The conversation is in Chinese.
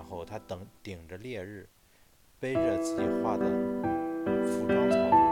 然后他等顶着烈日，背着自己画的服装草图。